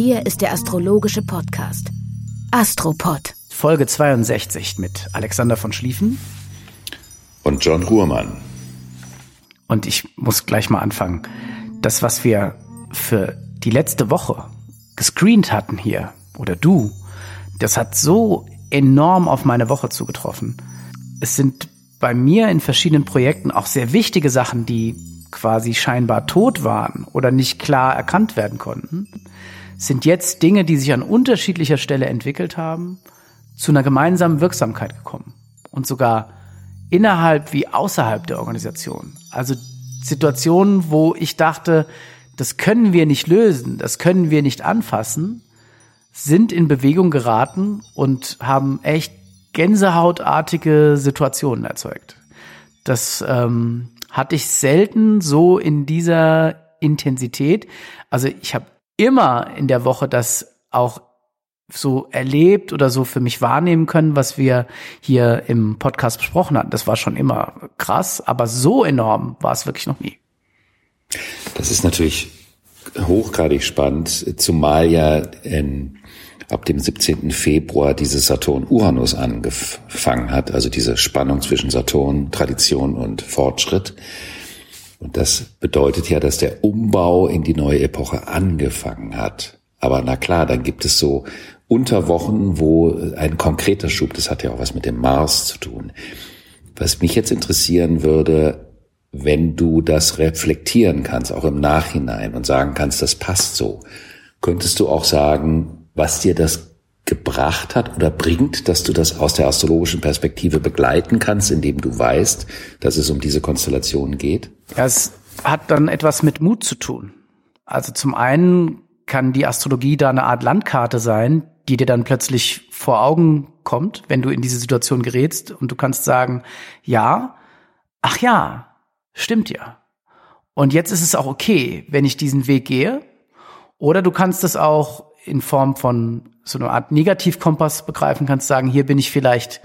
Hier ist der astrologische Podcast Astropod. Folge 62 mit Alexander von Schlieffen und John Ruhrmann. Und ich muss gleich mal anfangen. Das, was wir für die letzte Woche gescreent hatten hier, oder du, das hat so enorm auf meine Woche zugetroffen. Es sind bei mir in verschiedenen Projekten auch sehr wichtige Sachen, die quasi scheinbar tot waren oder nicht klar erkannt werden konnten, sind jetzt Dinge, die sich an unterschiedlicher Stelle entwickelt haben, zu einer gemeinsamen Wirksamkeit gekommen. Und sogar innerhalb wie außerhalb der Organisation. Also Situationen, wo ich dachte, das können wir nicht lösen, das können wir nicht anfassen, sind in Bewegung geraten und haben echt gänsehautartige Situationen erzeugt. Das ähm, hatte ich selten so in dieser Intensität. Also ich habe immer in der Woche das auch so erlebt oder so für mich wahrnehmen können, was wir hier im Podcast besprochen hatten. Das war schon immer krass, aber so enorm war es wirklich noch nie. Das ist natürlich hochgradig spannend, zumal ja in, ab dem 17. Februar dieses Saturn-Uranus angefangen hat, also diese Spannung zwischen Saturn, Tradition und Fortschritt. Und das bedeutet ja, dass der Umbau in die neue Epoche angefangen hat. Aber na klar, dann gibt es so Unterwochen, wo ein konkreter Schub, das hat ja auch was mit dem Mars zu tun. Was mich jetzt interessieren würde, wenn du das reflektieren kannst, auch im Nachhinein und sagen kannst, das passt so, könntest du auch sagen, was dir das gebracht hat oder bringt, dass du das aus der astrologischen Perspektive begleiten kannst, indem du weißt, dass es um diese Konstellation geht? Ja, es hat dann etwas mit Mut zu tun. Also zum einen kann die Astrologie da eine Art Landkarte sein, die dir dann plötzlich vor Augen kommt, wenn du in diese Situation gerätst und du kannst sagen, ja, ach ja, Stimmt ja. Und jetzt ist es auch okay, wenn ich diesen Weg gehe. Oder du kannst es auch in Form von so einer Art Negativkompass begreifen, kannst sagen, hier bin ich vielleicht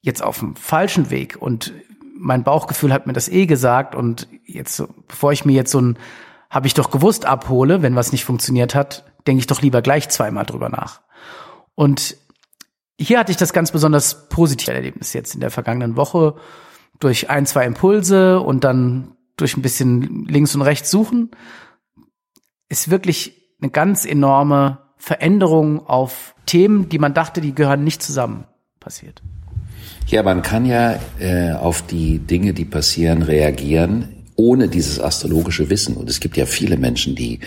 jetzt auf dem falschen Weg. Und mein Bauchgefühl hat mir das eh gesagt. Und jetzt, bevor ich mir jetzt so ein, habe ich doch gewusst, abhole, wenn was nicht funktioniert hat, denke ich doch lieber gleich zweimal drüber nach. Und hier hatte ich das ganz besonders positive Erlebnis jetzt in der vergangenen Woche durch ein, zwei Impulse und dann durch ein bisschen links und rechts suchen, ist wirklich eine ganz enorme Veränderung auf Themen, die man dachte, die gehören nicht zusammen, passiert. Ja, man kann ja äh, auf die Dinge, die passieren, reagieren, ohne dieses astrologische Wissen. Und es gibt ja viele Menschen, die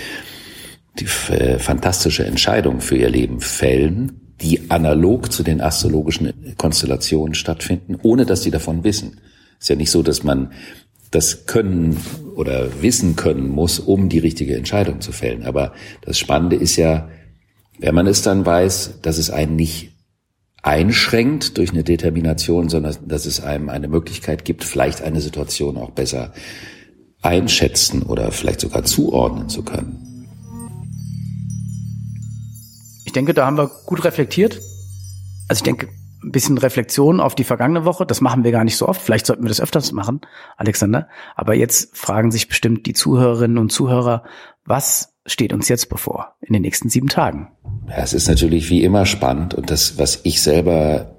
die äh, fantastische Entscheidungen für ihr Leben fällen, die analog zu den astrologischen Konstellationen stattfinden, ohne dass sie davon wissen. Ist ja nicht so, dass man das können oder wissen können muss, um die richtige Entscheidung zu fällen. Aber das Spannende ist ja, wenn man es dann weiß, dass es einen nicht einschränkt durch eine Determination, sondern dass es einem eine Möglichkeit gibt, vielleicht eine Situation auch besser einschätzen oder vielleicht sogar zuordnen zu können. Ich denke, da haben wir gut reflektiert. Also ich denke, ein bisschen Reflexion auf die vergangene Woche. Das machen wir gar nicht so oft. Vielleicht sollten wir das öfters machen, Alexander. Aber jetzt fragen sich bestimmt die Zuhörerinnen und Zuhörer, was steht uns jetzt bevor in den nächsten sieben Tagen? Ja, es ist natürlich wie immer spannend und das, was ich selber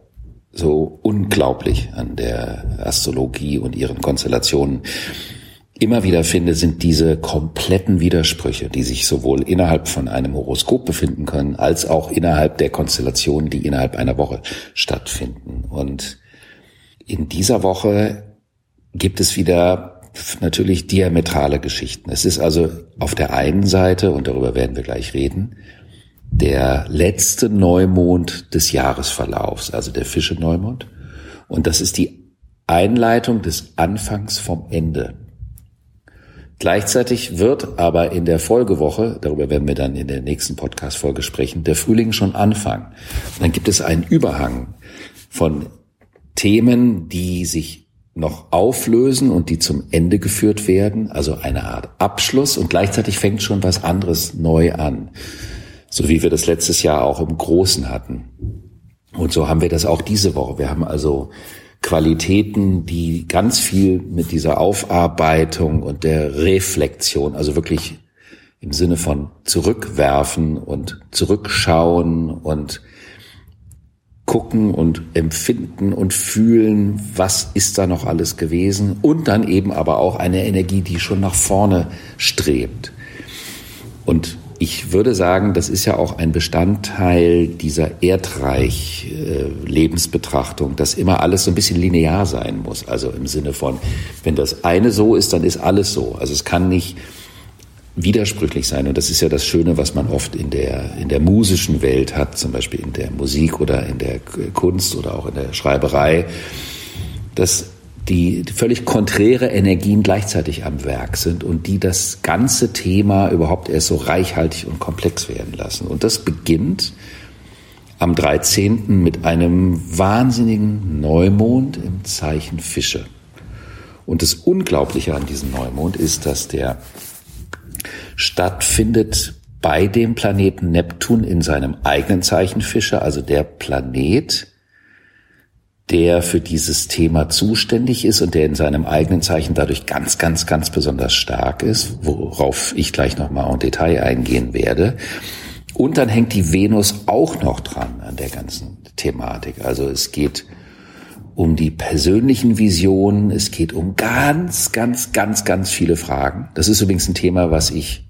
so unglaublich an der Astrologie und ihren Konstellationen immer wieder finde, sind diese kompletten Widersprüche, die sich sowohl innerhalb von einem Horoskop befinden können, als auch innerhalb der Konstellationen, die innerhalb einer Woche stattfinden. Und in dieser Woche gibt es wieder natürlich diametrale Geschichten. Es ist also auf der einen Seite, und darüber werden wir gleich reden, der letzte Neumond des Jahresverlaufs, also der Fische-Neumond. Und das ist die Einleitung des Anfangs vom Ende. Gleichzeitig wird aber in der Folgewoche, darüber werden wir dann in der nächsten Podcast-Folge sprechen, der Frühling schon anfangen. dann gibt es einen Überhang von Themen, die sich noch auflösen und die zum Ende geführt werden, also eine Art Abschluss und gleichzeitig fängt schon was anderes neu an. So wie wir das letztes Jahr auch im Großen hatten. Und so haben wir das auch diese Woche. Wir haben also Qualitäten, die ganz viel mit dieser Aufarbeitung und der Reflexion, also wirklich im Sinne von zurückwerfen und zurückschauen und gucken und empfinden und fühlen, was ist da noch alles gewesen und dann eben aber auch eine Energie, die schon nach vorne strebt. Und ich würde sagen, das ist ja auch ein Bestandteil dieser Erdreich-Lebensbetrachtung, dass immer alles so ein bisschen linear sein muss. Also im Sinne von, wenn das eine so ist, dann ist alles so. Also es kann nicht widersprüchlich sein. Und das ist ja das Schöne, was man oft in der, in der musischen Welt hat, zum Beispiel in der Musik oder in der Kunst oder auch in der Schreiberei, dass die völlig konträre Energien gleichzeitig am Werk sind und die das ganze Thema überhaupt erst so reichhaltig und komplex werden lassen. Und das beginnt am 13. mit einem wahnsinnigen Neumond im Zeichen Fische. Und das Unglaubliche an diesem Neumond ist, dass der stattfindet bei dem Planeten Neptun in seinem eigenen Zeichen Fische, also der Planet, der für dieses Thema zuständig ist und der in seinem eigenen Zeichen dadurch ganz, ganz, ganz besonders stark ist, worauf ich gleich nochmal en Detail eingehen werde. Und dann hängt die Venus auch noch dran an der ganzen Thematik. Also es geht um die persönlichen Visionen, es geht um ganz, ganz, ganz, ganz viele Fragen. Das ist übrigens ein Thema, was ich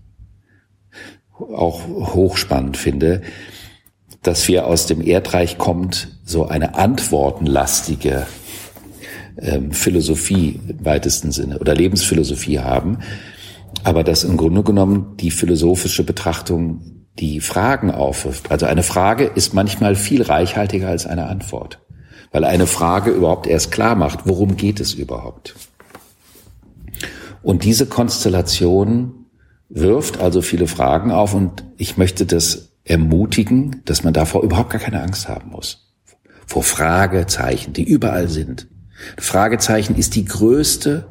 auch hochspannend finde dass wir aus dem Erdreich kommt, so eine antwortenlastige ähm, Philosophie im weitesten Sinne oder Lebensphilosophie haben, aber dass im Grunde genommen die philosophische Betrachtung die Fragen aufwirft. Also eine Frage ist manchmal viel reichhaltiger als eine Antwort, weil eine Frage überhaupt erst klar macht, worum geht es überhaupt. Und diese Konstellation wirft also viele Fragen auf und ich möchte das ermutigen, dass man davor überhaupt gar keine Angst haben muss. Vor Fragezeichen, die überall sind. Fragezeichen ist die größte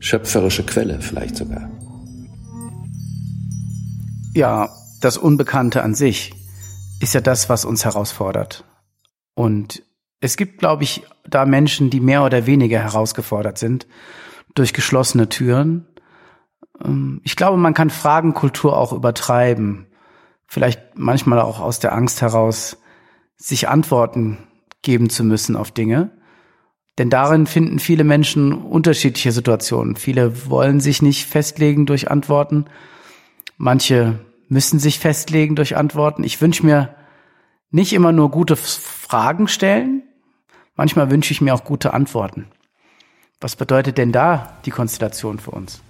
schöpferische Quelle vielleicht sogar. Ja, das Unbekannte an sich ist ja das, was uns herausfordert. Und es gibt, glaube ich, da Menschen, die mehr oder weniger herausgefordert sind durch geschlossene Türen. Ähm, ich glaube, man kann Fragenkultur auch übertreiben vielleicht manchmal auch aus der Angst heraus, sich Antworten geben zu müssen auf Dinge. Denn darin finden viele Menschen unterschiedliche Situationen. Viele wollen sich nicht festlegen durch Antworten. Manche müssen sich festlegen durch Antworten. Ich wünsche mir nicht immer nur gute Fragen stellen. Manchmal wünsche ich mir auch gute Antworten. Was bedeutet denn da die Konstellation für uns?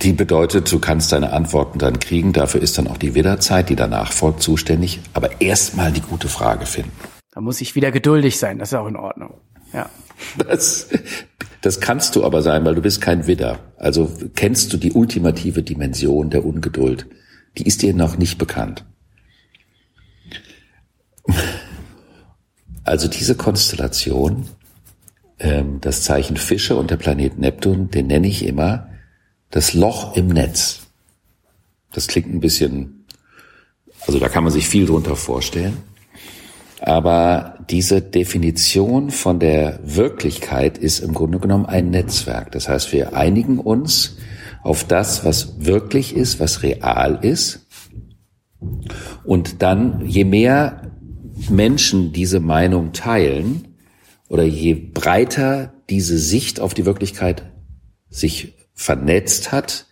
Die bedeutet, du kannst deine Antworten dann kriegen. Dafür ist dann auch die Widderzeit, die danach folgt, zuständig. Aber erstmal die gute Frage finden. Da muss ich wieder geduldig sein. Das ist auch in Ordnung. Ja. Das, das kannst du aber sein, weil du bist kein Widder. Also kennst du die ultimative Dimension der Ungeduld. Die ist dir noch nicht bekannt. Also diese Konstellation, ähm, das Zeichen Fische und der Planet Neptun, den nenne ich immer das Loch im Netz. Das klingt ein bisschen, also da kann man sich viel drunter vorstellen. Aber diese Definition von der Wirklichkeit ist im Grunde genommen ein Netzwerk. Das heißt, wir einigen uns auf das, was wirklich ist, was real ist. Und dann, je mehr Menschen diese Meinung teilen oder je breiter diese Sicht auf die Wirklichkeit sich vernetzt hat,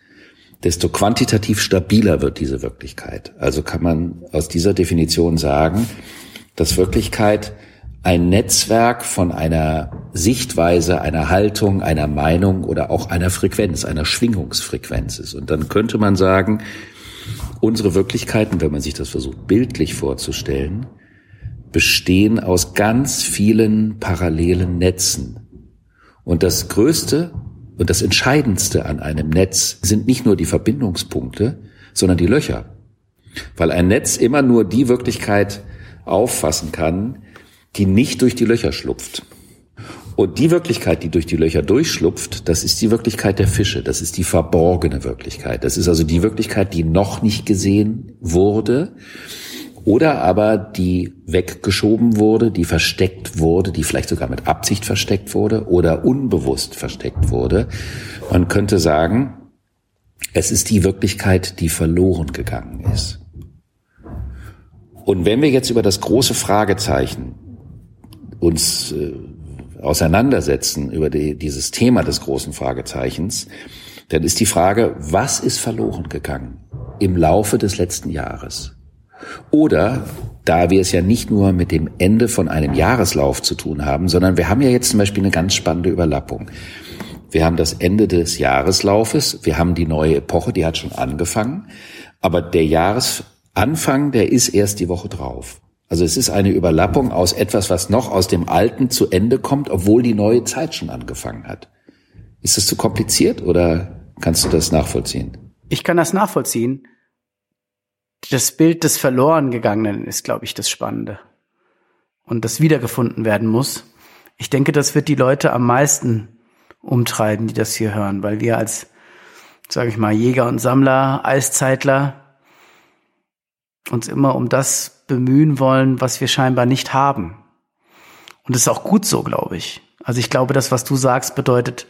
desto quantitativ stabiler wird diese Wirklichkeit. Also kann man aus dieser Definition sagen, dass Wirklichkeit ein Netzwerk von einer Sichtweise, einer Haltung, einer Meinung oder auch einer Frequenz, einer Schwingungsfrequenz ist. Und dann könnte man sagen, unsere Wirklichkeiten, wenn man sich das versucht bildlich vorzustellen, bestehen aus ganz vielen parallelen Netzen. Und das größte und das Entscheidendste an einem Netz sind nicht nur die Verbindungspunkte, sondern die Löcher. Weil ein Netz immer nur die Wirklichkeit auffassen kann, die nicht durch die Löcher schlupft. Und die Wirklichkeit, die durch die Löcher durchschlupft, das ist die Wirklichkeit der Fische. Das ist die verborgene Wirklichkeit. Das ist also die Wirklichkeit, die noch nicht gesehen wurde oder aber die weggeschoben wurde, die versteckt wurde, die vielleicht sogar mit Absicht versteckt wurde oder unbewusst versteckt wurde. Man könnte sagen, es ist die Wirklichkeit, die verloren gegangen ist. Und wenn wir jetzt über das große Fragezeichen uns äh, auseinandersetzen über die, dieses Thema des großen Fragezeichens, dann ist die Frage, was ist verloren gegangen im Laufe des letzten Jahres? Oder, da wir es ja nicht nur mit dem Ende von einem Jahreslauf zu tun haben, sondern wir haben ja jetzt zum Beispiel eine ganz spannende Überlappung. Wir haben das Ende des Jahreslaufes, wir haben die neue Epoche, die hat schon angefangen, aber der Jahresanfang, der ist erst die Woche drauf. Also es ist eine Überlappung aus etwas, was noch aus dem Alten zu Ende kommt, obwohl die neue Zeit schon angefangen hat. Ist das zu kompliziert oder kannst du das nachvollziehen? Ich kann das nachvollziehen. Das Bild des Verlorengegangenen ist, glaube ich, das Spannende. Und das wiedergefunden werden muss. Ich denke, das wird die Leute am meisten umtreiben, die das hier hören, weil wir als, sage ich mal, Jäger und Sammler, Eiszeitler uns immer um das bemühen wollen, was wir scheinbar nicht haben. Und das ist auch gut so, glaube ich. Also ich glaube, das, was du sagst, bedeutet,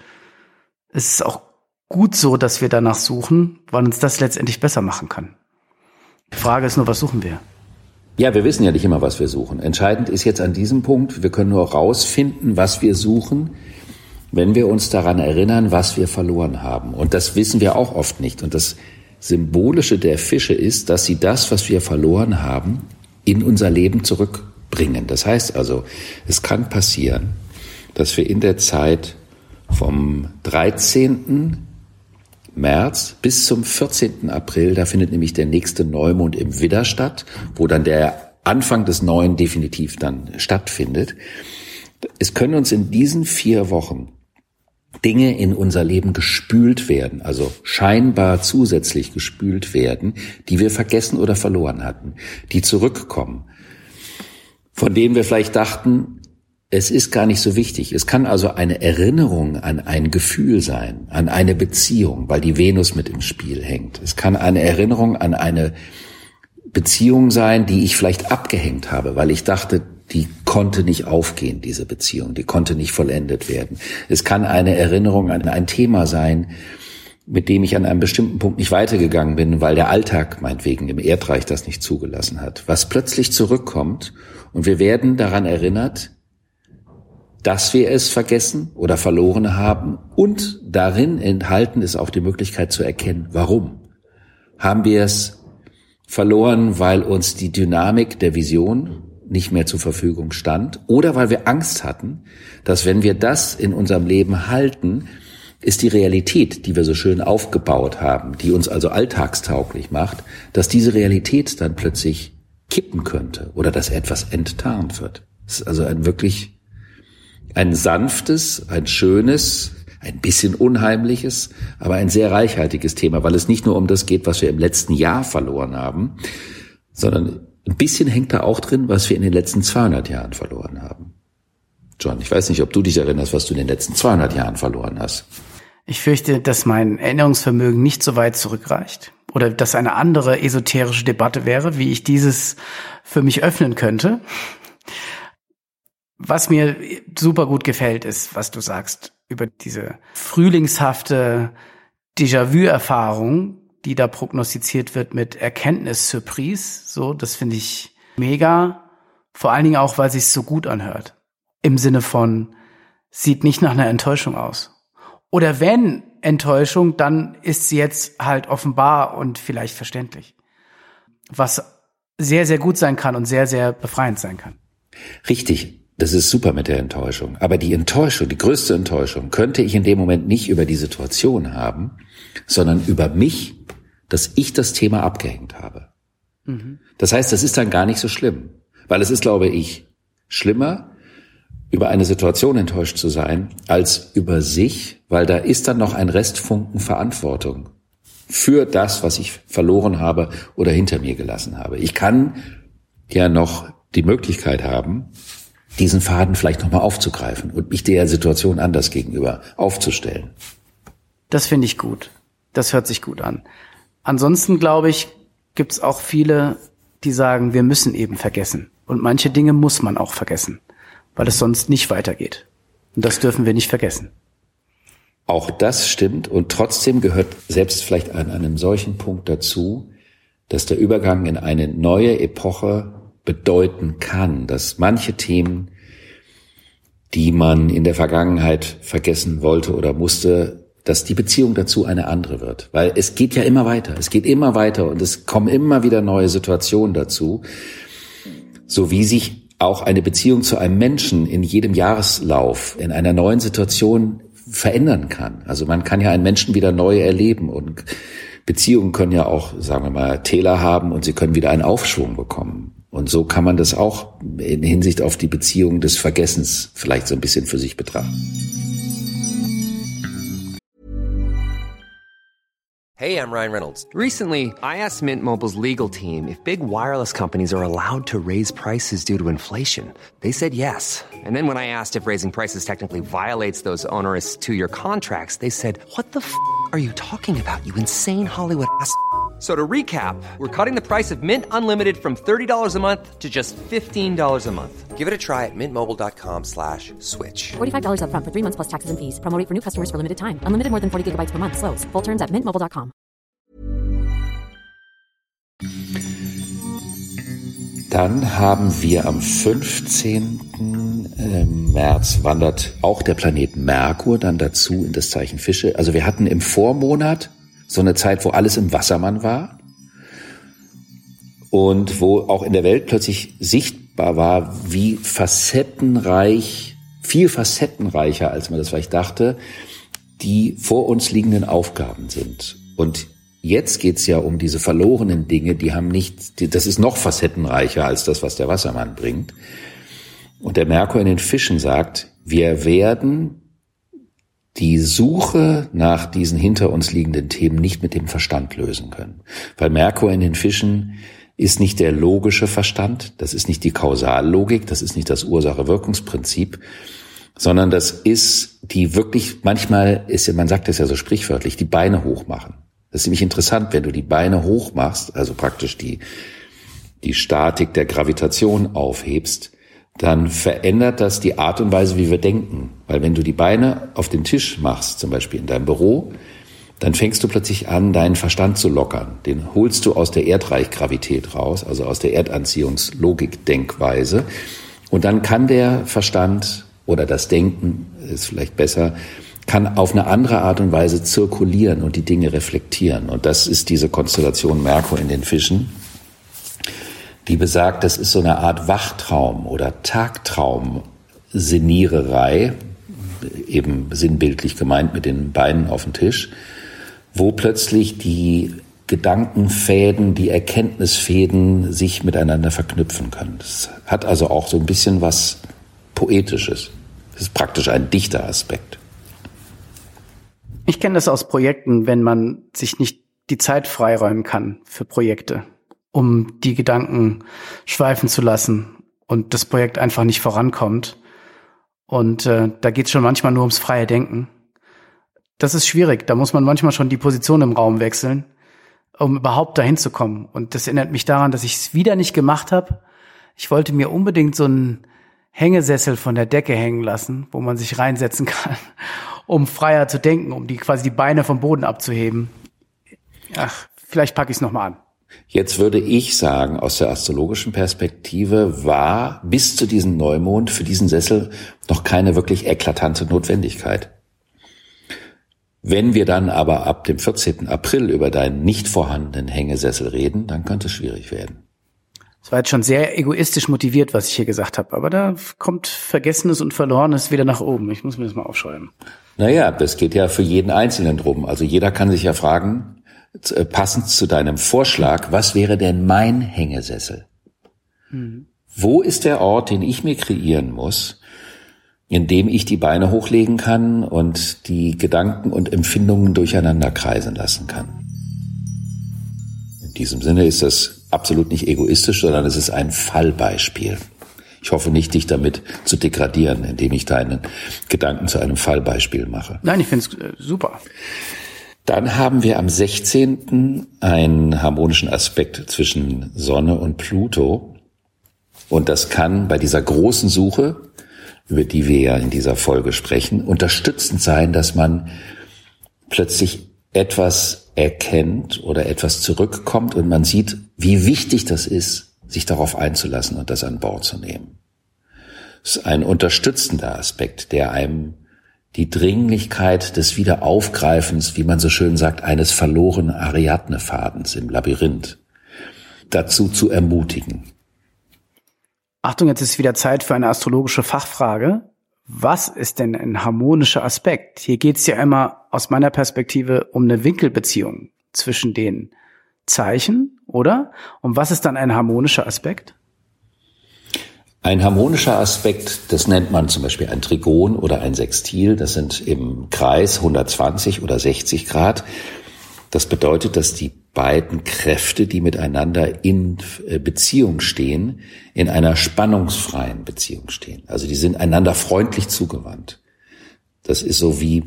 es ist auch gut so, dass wir danach suchen, weil uns das letztendlich besser machen kann. Die Frage ist nur, was suchen wir? Ja, wir wissen ja nicht immer, was wir suchen. Entscheidend ist jetzt an diesem Punkt, wir können nur rausfinden, was wir suchen, wenn wir uns daran erinnern, was wir verloren haben. Und das wissen wir auch oft nicht. Und das Symbolische der Fische ist, dass sie das, was wir verloren haben, in unser Leben zurückbringen. Das heißt also, es kann passieren, dass wir in der Zeit vom 13. März bis zum 14. April, da findet nämlich der nächste Neumond im Widder statt, wo dann der Anfang des Neuen definitiv dann stattfindet. Es können uns in diesen vier Wochen Dinge in unser Leben gespült werden, also scheinbar zusätzlich gespült werden, die wir vergessen oder verloren hatten, die zurückkommen, von denen wir vielleicht dachten, es ist gar nicht so wichtig. Es kann also eine Erinnerung an ein Gefühl sein, an eine Beziehung, weil die Venus mit im Spiel hängt. Es kann eine Erinnerung an eine Beziehung sein, die ich vielleicht abgehängt habe, weil ich dachte, die konnte nicht aufgehen, diese Beziehung, die konnte nicht vollendet werden. Es kann eine Erinnerung an ein Thema sein, mit dem ich an einem bestimmten Punkt nicht weitergegangen bin, weil der Alltag meinetwegen im Erdreich das nicht zugelassen hat, was plötzlich zurückkommt und wir werden daran erinnert, dass wir es vergessen oder verloren haben und darin enthalten ist auch die Möglichkeit zu erkennen, warum. Haben wir es verloren, weil uns die Dynamik der Vision nicht mehr zur Verfügung stand oder weil wir Angst hatten, dass wenn wir das in unserem Leben halten, ist die Realität, die wir so schön aufgebaut haben, die uns also alltagstauglich macht, dass diese Realität dann plötzlich kippen könnte oder dass etwas enttarnt wird. Es ist also ein wirklich ein sanftes, ein schönes, ein bisschen unheimliches, aber ein sehr reichhaltiges Thema, weil es nicht nur um das geht, was wir im letzten Jahr verloren haben, sondern ein bisschen hängt da auch drin, was wir in den letzten 200 Jahren verloren haben. John, ich weiß nicht, ob du dich erinnerst, was du in den letzten 200 Jahren verloren hast. Ich fürchte, dass mein Erinnerungsvermögen nicht so weit zurückreicht oder dass eine andere esoterische Debatte wäre, wie ich dieses für mich öffnen könnte. Was mir super gut gefällt, ist, was du sagst über diese frühlingshafte Déjà-vu-Erfahrung, die da prognostiziert wird mit Erkenntnis-Surprise. So, das finde ich mega. Vor allen Dingen auch, weil sich so gut anhört. Im Sinne von, sieht nicht nach einer Enttäuschung aus. Oder wenn Enttäuschung, dann ist sie jetzt halt offenbar und vielleicht verständlich. Was sehr, sehr gut sein kann und sehr, sehr befreiend sein kann. Richtig. Das ist super mit der Enttäuschung. Aber die Enttäuschung, die größte Enttäuschung, könnte ich in dem Moment nicht über die Situation haben, sondern über mich dass ich das Thema abgehängt habe. Mhm. Das heißt, das ist dann gar nicht so schlimm, weil es ist, glaube ich, schlimmer, über eine Situation enttäuscht zu sein, als über sich, weil da ist dann noch ein Restfunken Verantwortung für das, was ich verloren habe oder hinter mir gelassen habe. Ich kann ja noch die Möglichkeit haben, diesen Faden vielleicht nochmal aufzugreifen und mich der Situation anders gegenüber aufzustellen. Das finde ich gut. Das hört sich gut an. Ansonsten glaube ich, gibt es auch viele, die sagen, wir müssen eben vergessen. Und manche Dinge muss man auch vergessen, weil es sonst nicht weitergeht. Und das dürfen wir nicht vergessen. Auch das stimmt und trotzdem gehört selbst vielleicht an einem solchen Punkt dazu, dass der Übergang in eine neue Epoche bedeuten kann, dass manche Themen, die man in der Vergangenheit vergessen wollte oder musste, dass die Beziehung dazu eine andere wird. Weil es geht ja immer weiter, es geht immer weiter und es kommen immer wieder neue Situationen dazu, so wie sich auch eine Beziehung zu einem Menschen in jedem Jahreslauf in einer neuen Situation verändern kann. Also man kann ja einen Menschen wieder neu erleben und Beziehungen können ja auch, sagen wir mal, Täler haben und sie können wieder einen Aufschwung bekommen. Und so kann man das auch in Hinsicht auf die Beziehung des Vergessens vielleicht so ein bisschen für sich betrachten. Hey, I'm Ryan Reynolds. Recently, I asked Mint Mobile's legal team if big wireless companies are allowed to raise prices due to inflation. They said yes. And then when I asked if raising prices technically violates those onerous two-year contracts, they said, "What the f*** are you talking about? You insane Hollywood ass." So to recap, we're cutting the price of Mint Unlimited from $30 a month to just $15 a month. Give it a try at mintmobile.com slash switch. $45 upfront for three months plus taxes and fees. Promoting for new customers for limited time. Unlimited more than 40 gigabytes per month. Slows. Full terms at mintmobile.com. Dann haben wir am 15. ähm, März wandert auch der Planet Merkur dann dazu in das Zeichen Fische. Also wir hatten im Vormonat so eine Zeit, wo alles im Wassermann war und wo auch in der Welt plötzlich sichtbar war, wie facettenreich, viel facettenreicher, als man das vielleicht dachte, die vor uns liegenden Aufgaben sind. Und jetzt geht's ja um diese verlorenen Dinge, die haben nicht, das ist noch facettenreicher als das, was der Wassermann bringt. Und der Merkur in den Fischen sagt, wir werden die Suche nach diesen hinter uns liegenden Themen nicht mit dem Verstand lösen können. Weil Merkur in den Fischen ist nicht der logische Verstand, das ist nicht die Kausallogik, das ist nicht das Ursache-Wirkungsprinzip, sondern das ist die wirklich, manchmal ist, man sagt das ja so sprichwörtlich, die Beine hochmachen. Das ist nämlich interessant, wenn du die Beine hochmachst, also praktisch die, die Statik der Gravitation aufhebst, dann verändert das die Art und Weise, wie wir denken. Weil wenn du die Beine auf den Tisch machst, zum Beispiel in deinem Büro, dann fängst du plötzlich an, deinen Verstand zu lockern. Den holst du aus der Erdreichgravität raus, also aus der Erdanziehungslogik-Denkweise. Und dann kann der Verstand oder das Denken, ist vielleicht besser, kann auf eine andere Art und Weise zirkulieren und die Dinge reflektieren. Und das ist diese Konstellation Merkur in den Fischen die besagt, das ist so eine Art Wachtraum oder Tagtraum-Seniererei, eben sinnbildlich gemeint mit den Beinen auf dem Tisch, wo plötzlich die Gedankenfäden, die Erkenntnisfäden sich miteinander verknüpfen können. Das hat also auch so ein bisschen was Poetisches. Das ist praktisch ein Dichteraspekt. Ich kenne das aus Projekten, wenn man sich nicht die Zeit freiräumen kann für Projekte um die Gedanken schweifen zu lassen und das Projekt einfach nicht vorankommt. Und äh, da geht es schon manchmal nur ums freie Denken. Das ist schwierig. Da muss man manchmal schon die Position im Raum wechseln, um überhaupt dahin zu kommen. Und das erinnert mich daran, dass ich es wieder nicht gemacht habe. Ich wollte mir unbedingt so einen Hängesessel von der Decke hängen lassen, wo man sich reinsetzen kann, um freier zu denken, um die quasi die Beine vom Boden abzuheben. Ach, vielleicht packe ich es nochmal an. Jetzt würde ich sagen, aus der astrologischen Perspektive war bis zu diesem Neumond für diesen Sessel noch keine wirklich eklatante Notwendigkeit. Wenn wir dann aber ab dem 14. April über deinen nicht vorhandenen Hängesessel reden, dann könnte es schwierig werden. Das war jetzt schon sehr egoistisch motiviert, was ich hier gesagt habe, aber da kommt Vergessenes und Verlorenes wieder nach oben. Ich muss mir das mal aufschreiben. Naja, das geht ja für jeden Einzelnen drum. Also jeder kann sich ja fragen, passend zu deinem Vorschlag, was wäre denn mein Hängesessel? Mhm. Wo ist der Ort, den ich mir kreieren muss, indem ich die Beine hochlegen kann und die Gedanken und Empfindungen durcheinander kreisen lassen kann. In diesem Sinne ist das absolut nicht egoistisch, sondern es ist ein Fallbeispiel. Ich hoffe nicht, dich damit zu degradieren, indem ich deinen Gedanken zu einem Fallbeispiel mache. Nein, ich finde es äh, super. Dann haben wir am 16. einen harmonischen Aspekt zwischen Sonne und Pluto. Und das kann bei dieser großen Suche, über die wir ja in dieser Folge sprechen, unterstützend sein, dass man plötzlich etwas erkennt oder etwas zurückkommt und man sieht, wie wichtig das ist, sich darauf einzulassen und das an Bord zu nehmen. Das ist ein unterstützender Aspekt, der einem die Dringlichkeit des Wiederaufgreifens, wie man so schön sagt, eines verlorenen Ariadne-Fadens im Labyrinth dazu zu ermutigen. Achtung, jetzt ist wieder Zeit für eine astrologische Fachfrage. Was ist denn ein harmonischer Aspekt? Hier geht es ja immer aus meiner Perspektive um eine Winkelbeziehung zwischen den Zeichen, oder? Und was ist dann ein harmonischer Aspekt? Ein harmonischer Aspekt, das nennt man zum Beispiel ein Trigon oder ein Sextil, das sind im Kreis 120 oder 60 Grad. Das bedeutet, dass die beiden Kräfte, die miteinander in äh, Beziehung stehen, in einer spannungsfreien Beziehung stehen. Also die sind einander freundlich zugewandt. Das ist so wie,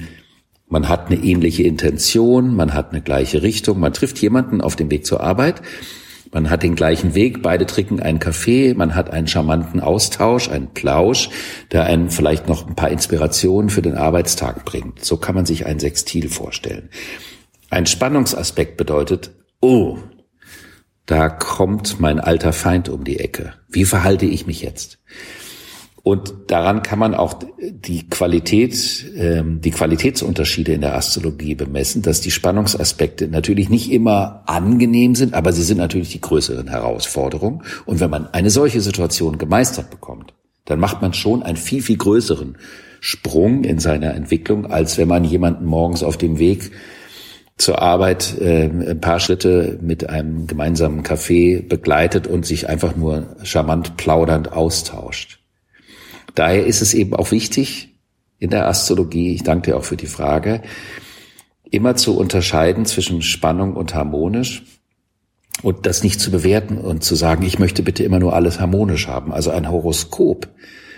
man hat eine ähnliche Intention, man hat eine gleiche Richtung, man trifft jemanden auf dem Weg zur Arbeit man hat den gleichen Weg, beide trinken einen Kaffee, man hat einen charmanten Austausch, einen Plausch, der einen vielleicht noch ein paar Inspirationen für den Arbeitstag bringt. So kann man sich ein Sextil vorstellen. Ein Spannungsaspekt bedeutet, oh, da kommt mein alter Feind um die Ecke. Wie verhalte ich mich jetzt? Und daran kann man auch die Qualität, ähm, die Qualitätsunterschiede in der Astrologie bemessen, dass die Spannungsaspekte natürlich nicht immer angenehm sind, aber sie sind natürlich die größeren Herausforderungen. Und wenn man eine solche Situation gemeistert bekommt, dann macht man schon einen viel, viel größeren Sprung in seiner Entwicklung, als wenn man jemanden morgens auf dem Weg zur Arbeit äh, ein paar Schritte mit einem gemeinsamen Kaffee begleitet und sich einfach nur charmant plaudernd austauscht. Daher ist es eben auch wichtig in der Astrologie, ich danke dir auch für die Frage, immer zu unterscheiden zwischen Spannung und harmonisch und das nicht zu bewerten und zu sagen, ich möchte bitte immer nur alles harmonisch haben. Also ein Horoskop,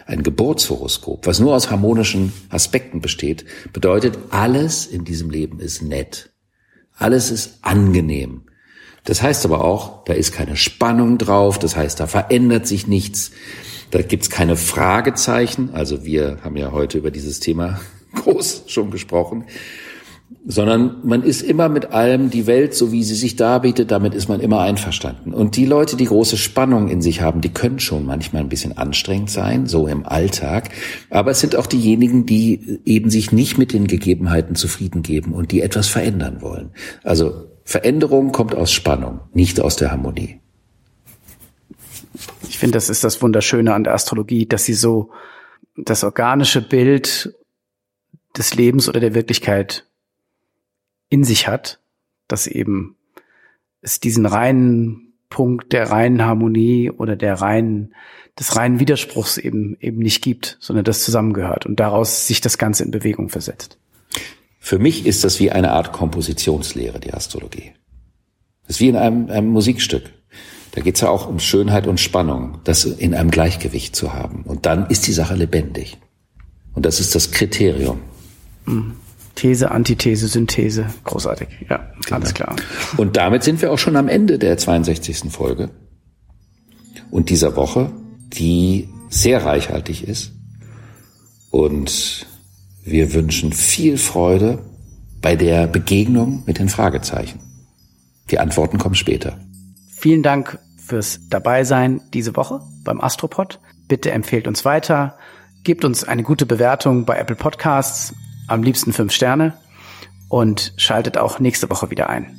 ein Geburtshoroskop, was nur aus harmonischen Aspekten besteht, bedeutet, alles in diesem Leben ist nett. Alles ist angenehm. Das heißt aber auch, da ist keine Spannung drauf, das heißt, da verändert sich nichts. Da gibt's keine Fragezeichen. Also wir haben ja heute über dieses Thema groß schon gesprochen. Sondern man ist immer mit allem, die Welt, so wie sie sich darbietet, damit ist man immer einverstanden. Und die Leute, die große Spannung in sich haben, die können schon manchmal ein bisschen anstrengend sein, so im Alltag. Aber es sind auch diejenigen, die eben sich nicht mit den Gegebenheiten zufrieden geben und die etwas verändern wollen. Also Veränderung kommt aus Spannung, nicht aus der Harmonie. Ich finde, das ist das Wunderschöne an der Astrologie, dass sie so das organische Bild des Lebens oder der Wirklichkeit in sich hat, dass eben es diesen reinen Punkt der reinen Harmonie oder der reinen, des reinen Widerspruchs eben, eben nicht gibt, sondern das zusammengehört und daraus sich das Ganze in Bewegung versetzt. Für mich ist das wie eine Art Kompositionslehre, die Astrologie. Das ist wie in einem, einem Musikstück. Da geht es ja auch um Schönheit und Spannung, das in einem Gleichgewicht zu haben. Und dann ist die Sache lebendig. Und das ist das Kriterium. Mhm. These, Antithese, Synthese. Großartig. Ja, genau. alles klar. Und damit sind wir auch schon am Ende der 62. Folge. Und dieser Woche, die sehr reichhaltig ist. Und wir wünschen viel Freude bei der Begegnung mit den Fragezeichen. Die Antworten kommen später. Vielen Dank fürs Dabeisein diese Woche beim Astropod. Bitte empfehlt uns weiter, gebt uns eine gute Bewertung bei Apple Podcasts, am liebsten fünf Sterne und schaltet auch nächste Woche wieder ein.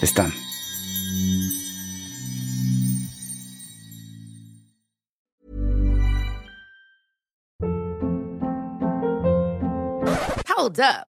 Bis dann. Hold up.